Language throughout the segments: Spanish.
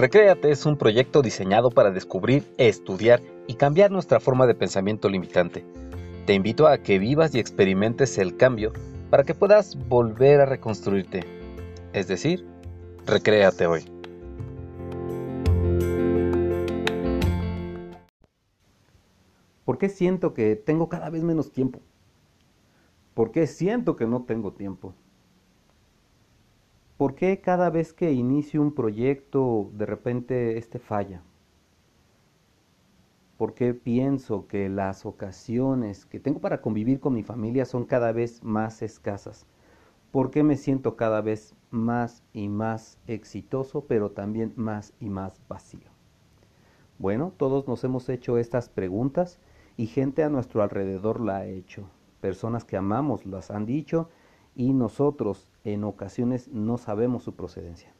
Recréate es un proyecto diseñado para descubrir, estudiar y cambiar nuestra forma de pensamiento limitante. Te invito a que vivas y experimentes el cambio para que puedas volver a reconstruirte. Es decir, recréate hoy. ¿Por qué siento que tengo cada vez menos tiempo? ¿Por qué siento que no tengo tiempo? ¿Por qué cada vez que inicio un proyecto de repente este falla? ¿Por qué pienso que las ocasiones que tengo para convivir con mi familia son cada vez más escasas? ¿Por qué me siento cada vez más y más exitoso, pero también más y más vacío? Bueno, todos nos hemos hecho estas preguntas y gente a nuestro alrededor la ha hecho. Personas que amamos las han dicho y nosotros en ocasiones no sabemos su procedencia.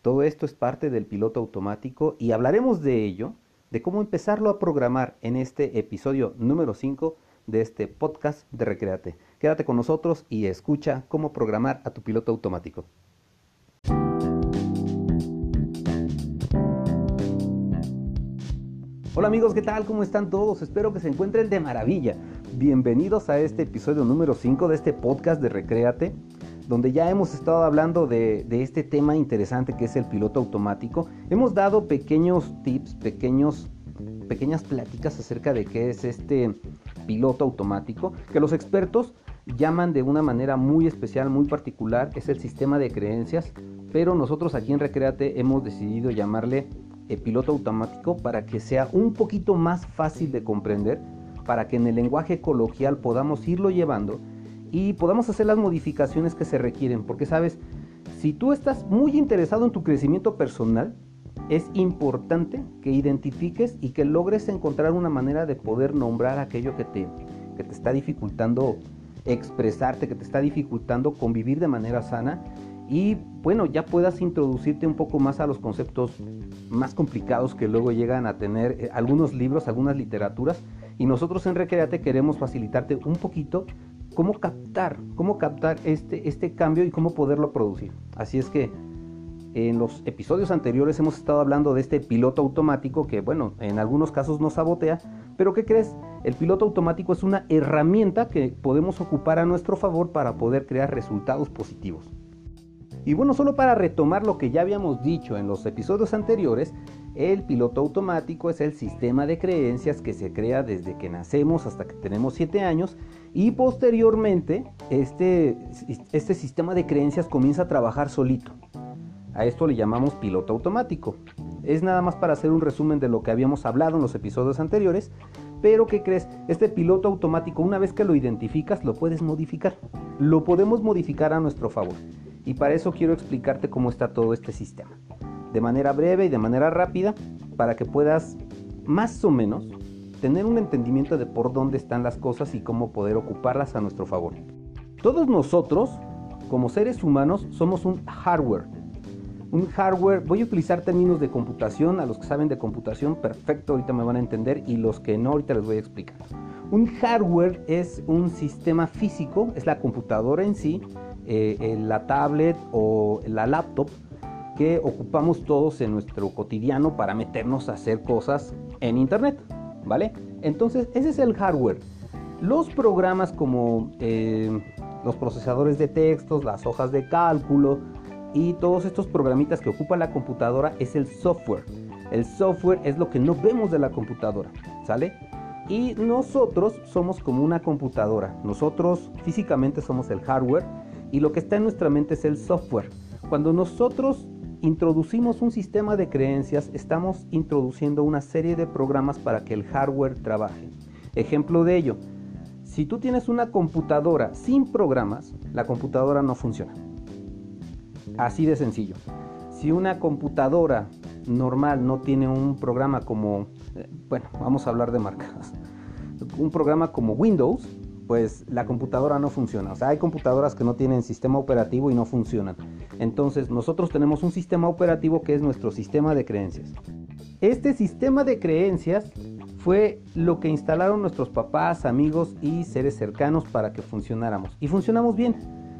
Todo esto es parte del piloto automático y hablaremos de ello, de cómo empezarlo a programar en este episodio número 5 de este podcast de Recreate. Quédate con nosotros y escucha cómo programar a tu piloto automático. Hola amigos, ¿qué tal? ¿Cómo están todos? Espero que se encuentren de maravilla. Bienvenidos a este episodio número 5 de este podcast de Recréate, donde ya hemos estado hablando de, este tema interesante que es el piloto automático. Hemos dado pequeños tips, pequeños, pequeñas pláticas acerca de qué es este piloto automático, que los expertos llaman de una manera muy especial, muy particular, es el sistema de creencias, pero nosotros aquí en Recréate hemos decidido llamarle piloto automático para que sea un poquito más fácil de comprender, para que en el lenguaje coloquial podamos irlo llevando y podamos hacer las modificaciones que se requieren. Porque sabes, si tú estás muy interesado en tu crecimiento personal, es importante que identifiques y que logres encontrar una manera de poder nombrar aquello que te, que te está dificultando expresarte, que te está dificultando convivir de manera sana y bueno, ya puedas introducirte un poco más a los conceptos más complicados que luego llegan a tener eh, algunos libros, algunas literaturas. Y nosotros en Recreate queremos facilitarte un poquito cómo captar, cómo captar este, este cambio y cómo poderlo producir. Así es que en los episodios anteriores hemos estado hablando de este piloto automático que, bueno, en algunos casos nos sabotea, pero ¿qué crees? El piloto automático es una herramienta que podemos ocupar a nuestro favor para poder crear resultados positivos. Y bueno, solo para retomar lo que ya habíamos dicho en los episodios anteriores, el piloto automático es el sistema de creencias que se crea desde que nacemos hasta que tenemos 7 años y posteriormente este, este sistema de creencias comienza a trabajar solito. A esto le llamamos piloto automático. Es nada más para hacer un resumen de lo que habíamos hablado en los episodios anteriores, pero ¿qué crees? Este piloto automático una vez que lo identificas lo puedes modificar. Lo podemos modificar a nuestro favor. Y para eso quiero explicarte cómo está todo este sistema. De manera breve y de manera rápida, para que puedas más o menos tener un entendimiento de por dónde están las cosas y cómo poder ocuparlas a nuestro favor. Todos nosotros, como seres humanos, somos un hardware. Un hardware, voy a utilizar términos de computación, a los que saben de computación, perfecto, ahorita me van a entender, y los que no, ahorita les voy a explicar. Un hardware es un sistema físico, es la computadora en sí, eh, la tablet o la laptop que ocupamos todos en nuestro cotidiano para meternos a hacer cosas en internet, ¿vale? Entonces, ese es el hardware. Los programas como eh, los procesadores de textos, las hojas de cálculo y todos estos programitas que ocupa la computadora es el software. El software es lo que no vemos de la computadora, ¿sale? Y nosotros somos como una computadora. Nosotros físicamente somos el hardware y lo que está en nuestra mente es el software. Cuando nosotros introducimos un sistema de creencias, estamos introduciendo una serie de programas para que el hardware trabaje. Ejemplo de ello, si tú tienes una computadora sin programas, la computadora no funciona. Así de sencillo. Si una computadora normal no tiene un programa como, eh, bueno, vamos a hablar de marcas, un programa como Windows, pues la computadora no funciona. O sea, hay computadoras que no tienen sistema operativo y no funcionan. Entonces nosotros tenemos un sistema operativo que es nuestro sistema de creencias. Este sistema de creencias fue lo que instalaron nuestros papás, amigos y seres cercanos para que funcionáramos. Y funcionamos bien.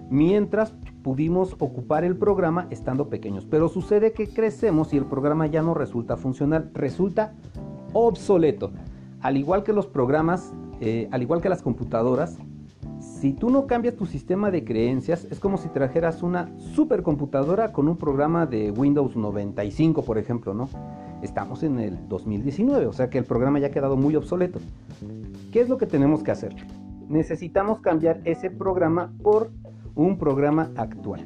Mientras pudimos ocupar el programa estando pequeños. Pero sucede que crecemos y el programa ya no resulta funcional, resulta obsoleto. Al igual que los programas, eh, al igual que las computadoras, si tú no cambias tu sistema de creencias, es como si trajeras una supercomputadora con un programa de Windows 95, por ejemplo, ¿no? Estamos en el 2019, o sea que el programa ya ha quedado muy obsoleto. ¿Qué es lo que tenemos que hacer? Necesitamos cambiar ese programa por un programa actual.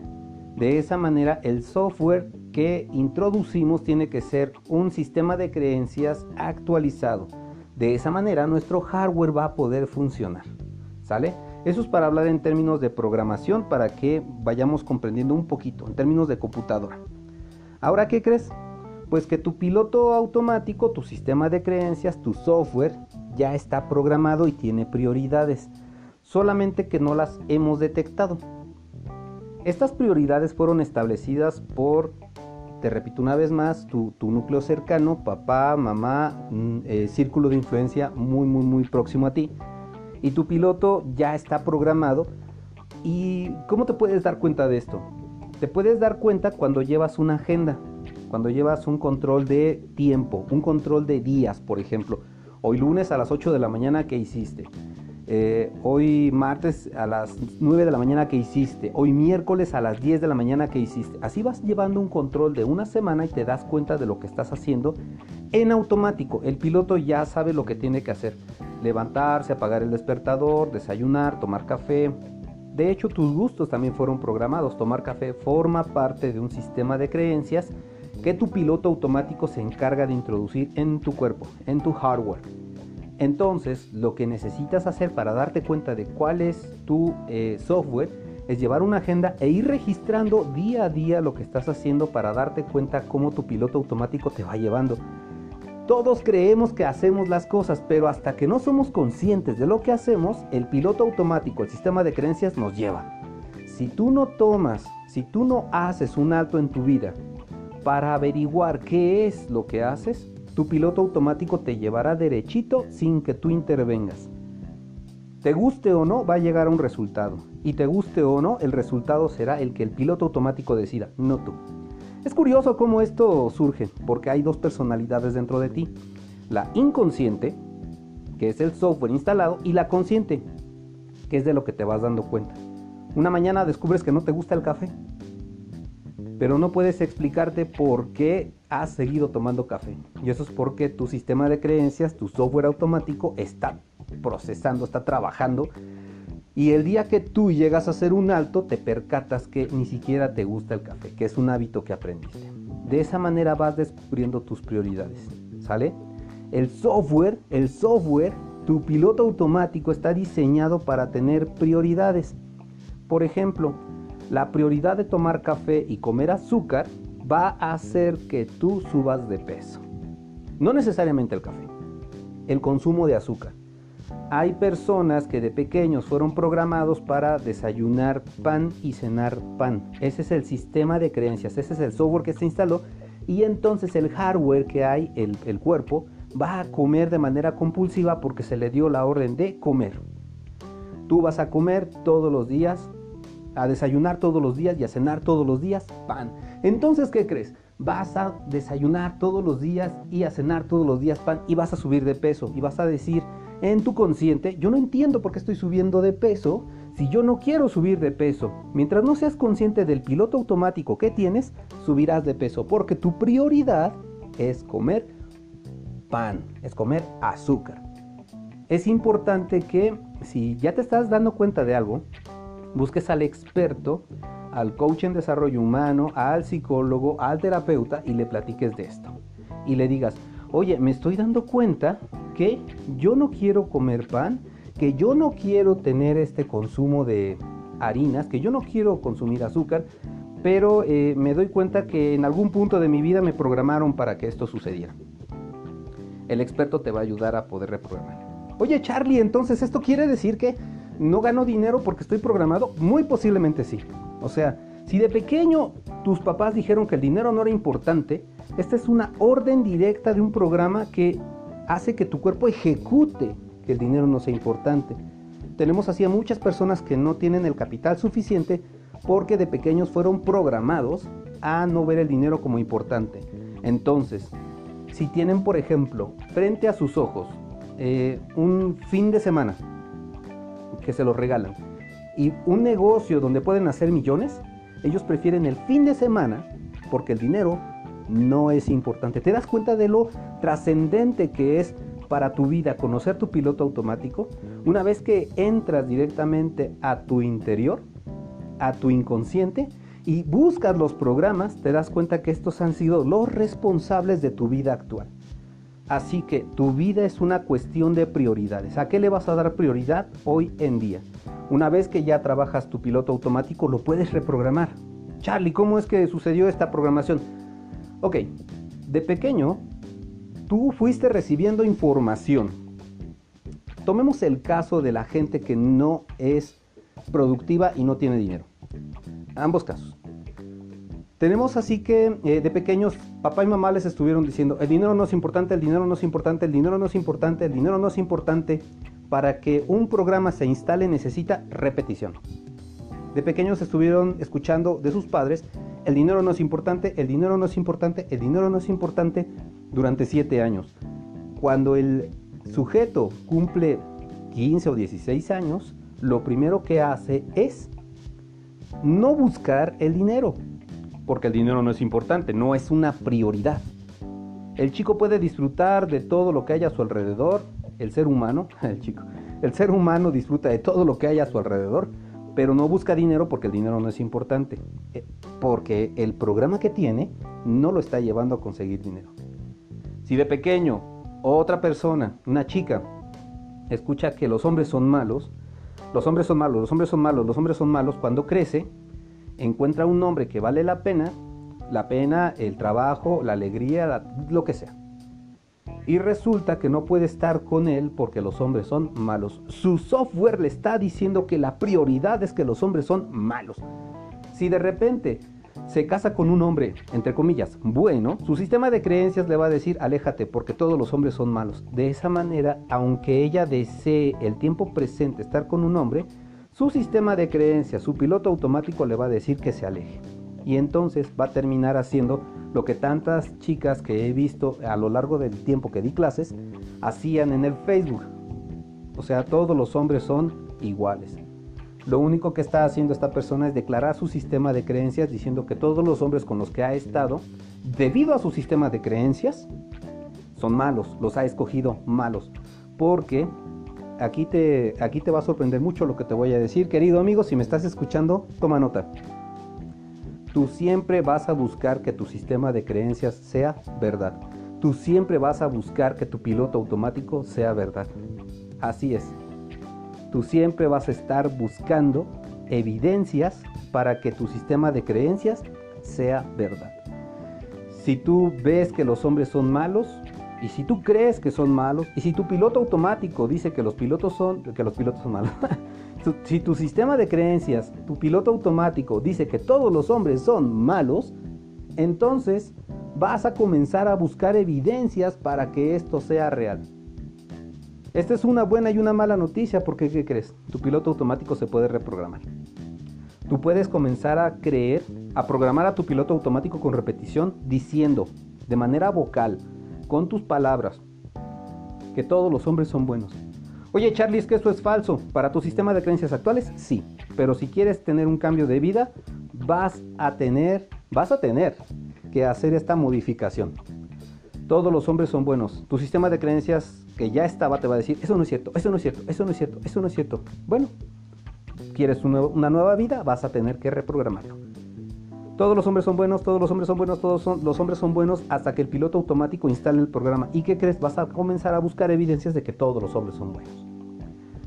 De esa manera, el software que introducimos tiene que ser un sistema de creencias actualizado. De esa manera, nuestro hardware va a poder funcionar. ¿Sale? Eso es para hablar en términos de programación, para que vayamos comprendiendo un poquito, en términos de computadora. Ahora, ¿qué crees? Pues que tu piloto automático, tu sistema de creencias, tu software, ya está programado y tiene prioridades, solamente que no las hemos detectado. Estas prioridades fueron establecidas por, te repito una vez más, tu, núcleo cercano, papá, mamá, mm, eh, círculo de influencia muy, muy, muy próximo a ti. Y tu piloto ya está programado. ¿Y cómo te puedes dar cuenta de esto? Te puedes dar cuenta cuando llevas una agenda, cuando llevas un control de tiempo, un control de días, por ejemplo. Hoy lunes a las 8 de la mañana, ¿qué hiciste? Eh, hoy martes a las 9 de la mañana que hiciste, hoy miércoles a las 10 de la mañana que hiciste. Así vas llevando un control de una semana y te das cuenta de lo que estás haciendo en automático. El piloto ya sabe lo que tiene que hacer. Levantarse, apagar el despertador, desayunar, tomar café. De hecho, tus gustos también fueron programados. Tomar café forma parte de un sistema de creencias que tu piloto automático se encarga de introducir en tu cuerpo, en tu hardware. Entonces, lo que necesitas hacer para darte cuenta de cuál es tu eh, software es llevar una agenda e ir registrando día a día lo que estás haciendo para darte cuenta cómo tu piloto automático te va llevando. Todos creemos que hacemos las cosas, pero hasta que no somos conscientes de lo que hacemos, el piloto automático, el sistema de creencias nos lleva. Si tú no tomas, si tú no haces un alto en tu vida para averiguar qué es lo que haces, tu piloto automático te llevará derechito sin que tú intervengas. Te guste o no, va a llegar a un resultado. Y te guste o no, el resultado será el que el piloto automático decida, no tú. Es curioso cómo esto surge, porque hay dos personalidades dentro de ti. La inconsciente, que es el software instalado, y la consciente, que es de lo que te vas dando cuenta. Una mañana descubres que no te gusta el café, pero no puedes explicarte por qué has seguido tomando café. Y eso es porque tu sistema de creencias, tu software automático está procesando, está trabajando. Y el día que tú llegas a hacer un alto, te percatas que ni siquiera te gusta el café, que es un hábito que aprendiste. De esa manera vas descubriendo tus prioridades. ¿Sale? El software, el software, tu piloto automático está diseñado para tener prioridades. Por ejemplo, la prioridad de tomar café y comer azúcar va a hacer que tú subas de peso. No necesariamente el café, el consumo de azúcar. Hay personas que de pequeños fueron programados para desayunar pan y cenar pan. Ese es el sistema de creencias, ese es el software que se instaló y entonces el hardware que hay, el, cuerpo, va a comer de manera compulsiva porque se le dio la orden de comer. Tú vas a comer todos los días, a desayunar todos los días y a cenar todos los días pan. Entonces, ¿qué crees? Vas a desayunar todos los días y a cenar todos los días pan y vas a subir de peso y vas a decir en tu consciente, yo no entiendo por qué estoy subiendo de peso si yo no quiero subir de peso. Mientras no seas consciente del piloto automático que tienes, subirás de peso porque tu prioridad es comer pan, es comer azúcar. Es importante que si ya te estás dando cuenta de algo, busques al experto al coach en desarrollo humano, al psicólogo, al terapeuta y le platiques de esto. Y le digas, oye, me estoy dando cuenta que yo no quiero comer pan, que yo no quiero tener este consumo de harinas, que yo no quiero consumir azúcar, pero eh, me doy cuenta que en algún punto de mi vida me programaron para que esto sucediera. El experto te va a ayudar a poder reprogramar. Oye Charlie, entonces esto quiere decir que no gano dinero porque estoy programado. Muy posiblemente sí. O sea, si de pequeño tus papás dijeron que el dinero no era importante, esta es una orden directa de un programa que hace que tu cuerpo ejecute que el dinero no sea importante. Tenemos así a muchas personas que no tienen el capital suficiente porque de pequeños fueron programados a no ver el dinero como importante. Entonces, si tienen, por ejemplo, frente a sus ojos eh, un fin de semana que se los regalan y un negocio donde pueden hacer millones, ellos prefieren el fin de semana porque el dinero no es importante. ¿Te das cuenta de lo trascendente que es para tu vida conocer tu piloto automático? Una vez que entras directamente a tu interior, a tu inconsciente, y buscas los programas, te das cuenta que estos han sido los responsables de tu vida actual. Así que tu vida es una cuestión de prioridades. ¿A qué le vas a dar prioridad hoy en día? Una vez que ya trabajas tu piloto automático, lo puedes reprogramar. Charlie, ¿cómo es que sucedió esta programación? Ok, de pequeño, tú fuiste recibiendo información. Tomemos el caso de la gente que no es productiva y no tiene dinero. Ambos casos. Tenemos así que eh, de pequeños papá y mamá les estuvieron diciendo, el dinero no es importante, el dinero no es importante, el dinero no es importante, el dinero no es importante. Para que un programa se instale necesita repetición. De pequeños estuvieron escuchando de sus padres, el dinero no es importante, el dinero no es importante, el dinero no es importante durante siete años. Cuando el sujeto cumple 15 o 16 años, lo primero que hace es no buscar el dinero, porque el dinero no es importante, no es una prioridad. El chico puede disfrutar de todo lo que hay a su alrededor, el ser humano, el chico, el ser humano disfruta de todo lo que hay a su alrededor, pero no busca dinero porque el dinero no es importante, eh, porque el programa que tiene no lo está llevando a conseguir dinero. Si de pequeño otra persona, una chica, escucha que los hombres son malos, los hombres son malos, los hombres son malos, los hombres son malos, cuando crece, encuentra un hombre que vale la pena, la pena, el trabajo, la alegría, lo que sea. Y resulta que no puede estar con él porque los hombres son malos. Su software le está diciendo que la prioridad es que los hombres son malos. Si de repente se casa con un hombre, entre comillas, bueno, su sistema de creencias le va a decir, aléjate porque todos los hombres son malos. De esa manera, aunque ella desee el tiempo presente estar con un hombre, su sistema de creencias, su piloto automático le va a decir que se aleje. Y entonces va a terminar haciendo lo que tantas chicas que he visto a lo largo del tiempo que di clases hacían en el Facebook. O sea, todos los hombres son iguales. Lo único que está haciendo esta persona es declarar su sistema de creencias diciendo que todos los hombres con los que ha estado, debido a su sistema de creencias, son malos, los ha escogido malos. Porque aquí te, aquí te va a sorprender mucho lo que te voy a decir. Querido amigo, si me estás escuchando, toma nota. Tú siempre vas a buscar que tu sistema de creencias sea verdad. Tú siempre vas a buscar que tu piloto automático sea verdad. Así es tú siempre vas a estar buscando evidencias para que tu sistema de creencias sea verdad. Si tú ves que los hombres son malos, y si tú crees que son malos, y si tu piloto automático dice que los pilotos son, que los pilotos son malos, si tu sistema de creencias, tu piloto automático dice que todos los hombres son malos, entonces vas a comenzar a buscar evidencias para que esto sea real. Esta es una buena y una mala noticia porque, ¿qué crees? Tu piloto automático se puede reprogramar. Tú puedes comenzar a creer, a programar a tu piloto automático con repetición, diciendo de manera vocal, con tus palabras, que todos los hombres son buenos. Oye Charlie, es que eso es falso. Para tu sistema de creencias actuales, sí. Pero si quieres tener un cambio de vida, vas a tener, vas a tener que hacer esta modificación. Todos los hombres son buenos. Tu sistema de creencias que ya estaba te va a decir, eso no es cierto, eso no es cierto, eso no es cierto, eso no es cierto. Bueno, quieres una nueva vida, vas a tener que reprogramarlo. Todos los hombres son buenos, todos los hombres son buenos, todos son, los hombres son buenos hasta que el piloto automático instale el programa. ¿Y qué crees? Vas a comenzar a buscar evidencias de que todos los hombres son buenos.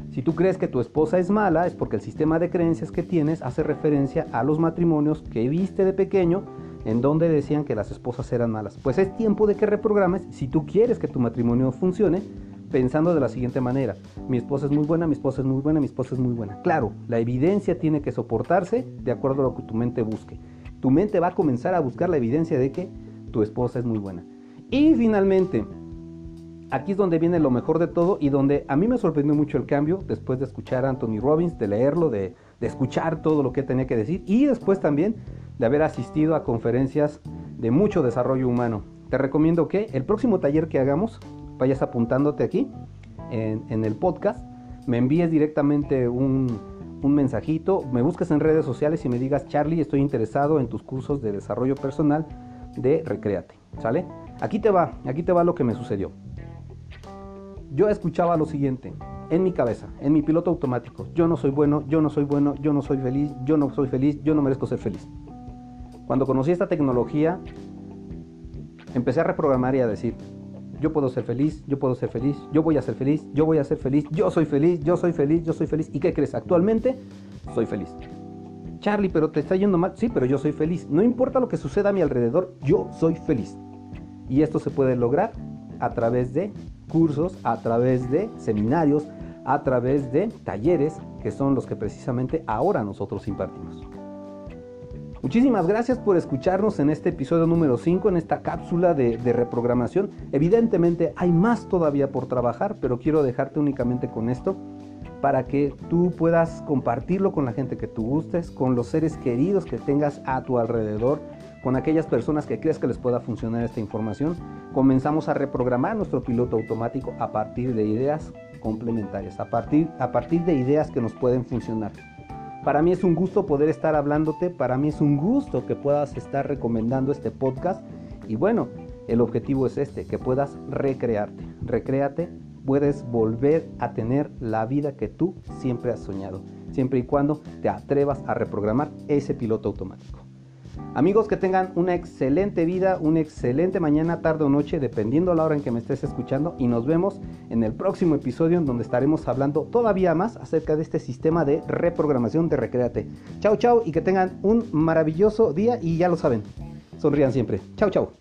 Si tú crees que tu esposa es mala, es porque el sistema de creencias que tienes hace referencia a los matrimonios que viste de pequeño en donde decían que las esposas eran malas. Pues es tiempo de que reprogrames si tú quieres que tu matrimonio funcione pensando de la siguiente manera. Mi esposa es muy buena, mi esposa es muy buena, mi esposa es muy buena. Claro, la evidencia tiene que soportarse de acuerdo a lo que tu mente busque. Tu mente va a comenzar a buscar la evidencia de que tu esposa es muy buena. Y finalmente, aquí es donde viene lo mejor de todo y donde a mí me sorprendió mucho el cambio después de escuchar a Anthony Robbins, de leerlo, de, de escuchar todo lo que tenía que decir y después también de haber asistido a conferencias de mucho desarrollo humano. Te recomiendo que el próximo taller que hagamos, vayas apuntándote aquí en, el podcast, me envíes directamente un, un mensajito, me busques en redes sociales y me digas, Charlie, estoy interesado en tus cursos de desarrollo personal de Recreate, ¿sale? Aquí te va, aquí te va lo que me sucedió. Yo escuchaba lo siguiente, en mi cabeza, en mi piloto automático, yo no soy bueno, yo no soy bueno, yo no soy feliz, yo no soy feliz, yo no merezco ser feliz. Cuando conocí esta tecnología, empecé a reprogramar y a decir, yo puedo ser feliz, yo puedo ser feliz, yo voy a ser feliz, yo voy a ser feliz, yo soy feliz, yo soy feliz, yo soy feliz. ¿Y qué crees? Actualmente soy feliz. Charlie, pero te está yendo mal. Sí, pero yo soy feliz. No importa lo que suceda a mi alrededor, yo soy feliz. Y esto se puede lograr a través de cursos, a través de seminarios, a través de talleres, que son los que precisamente ahora nosotros impartimos. Muchísimas gracias por escucharnos en este episodio número 5, en esta cápsula de, reprogramación. Evidentemente hay más todavía por trabajar, pero quiero dejarte únicamente con esto para que tú puedas compartirlo con la gente que tú gustes, con los seres queridos que tengas a tu alrededor, con aquellas personas que creas que les pueda funcionar esta información. Comenzamos a reprogramar nuestro piloto automático a partir de ideas complementarias, a partir, a partir de ideas que nos pueden funcionar. Para mí es un gusto poder estar hablándote, para mí es un gusto que puedas estar recomendando este podcast y bueno, el objetivo es este, que puedas recrearte. Recréate, puedes volver a tener la vida que tú siempre has soñado, siempre y cuando te atrevas a reprogramar ese piloto automático. Amigos, que tengan una excelente vida, una excelente mañana, tarde o noche, dependiendo la hora en que me estés escuchando. Y nos vemos en el próximo episodio en donde estaremos hablando todavía más acerca de este sistema de reprogramación de Recreate. Chao, chao y que tengan un maravilloso día y ya lo saben, sonrían siempre. Chao, chao.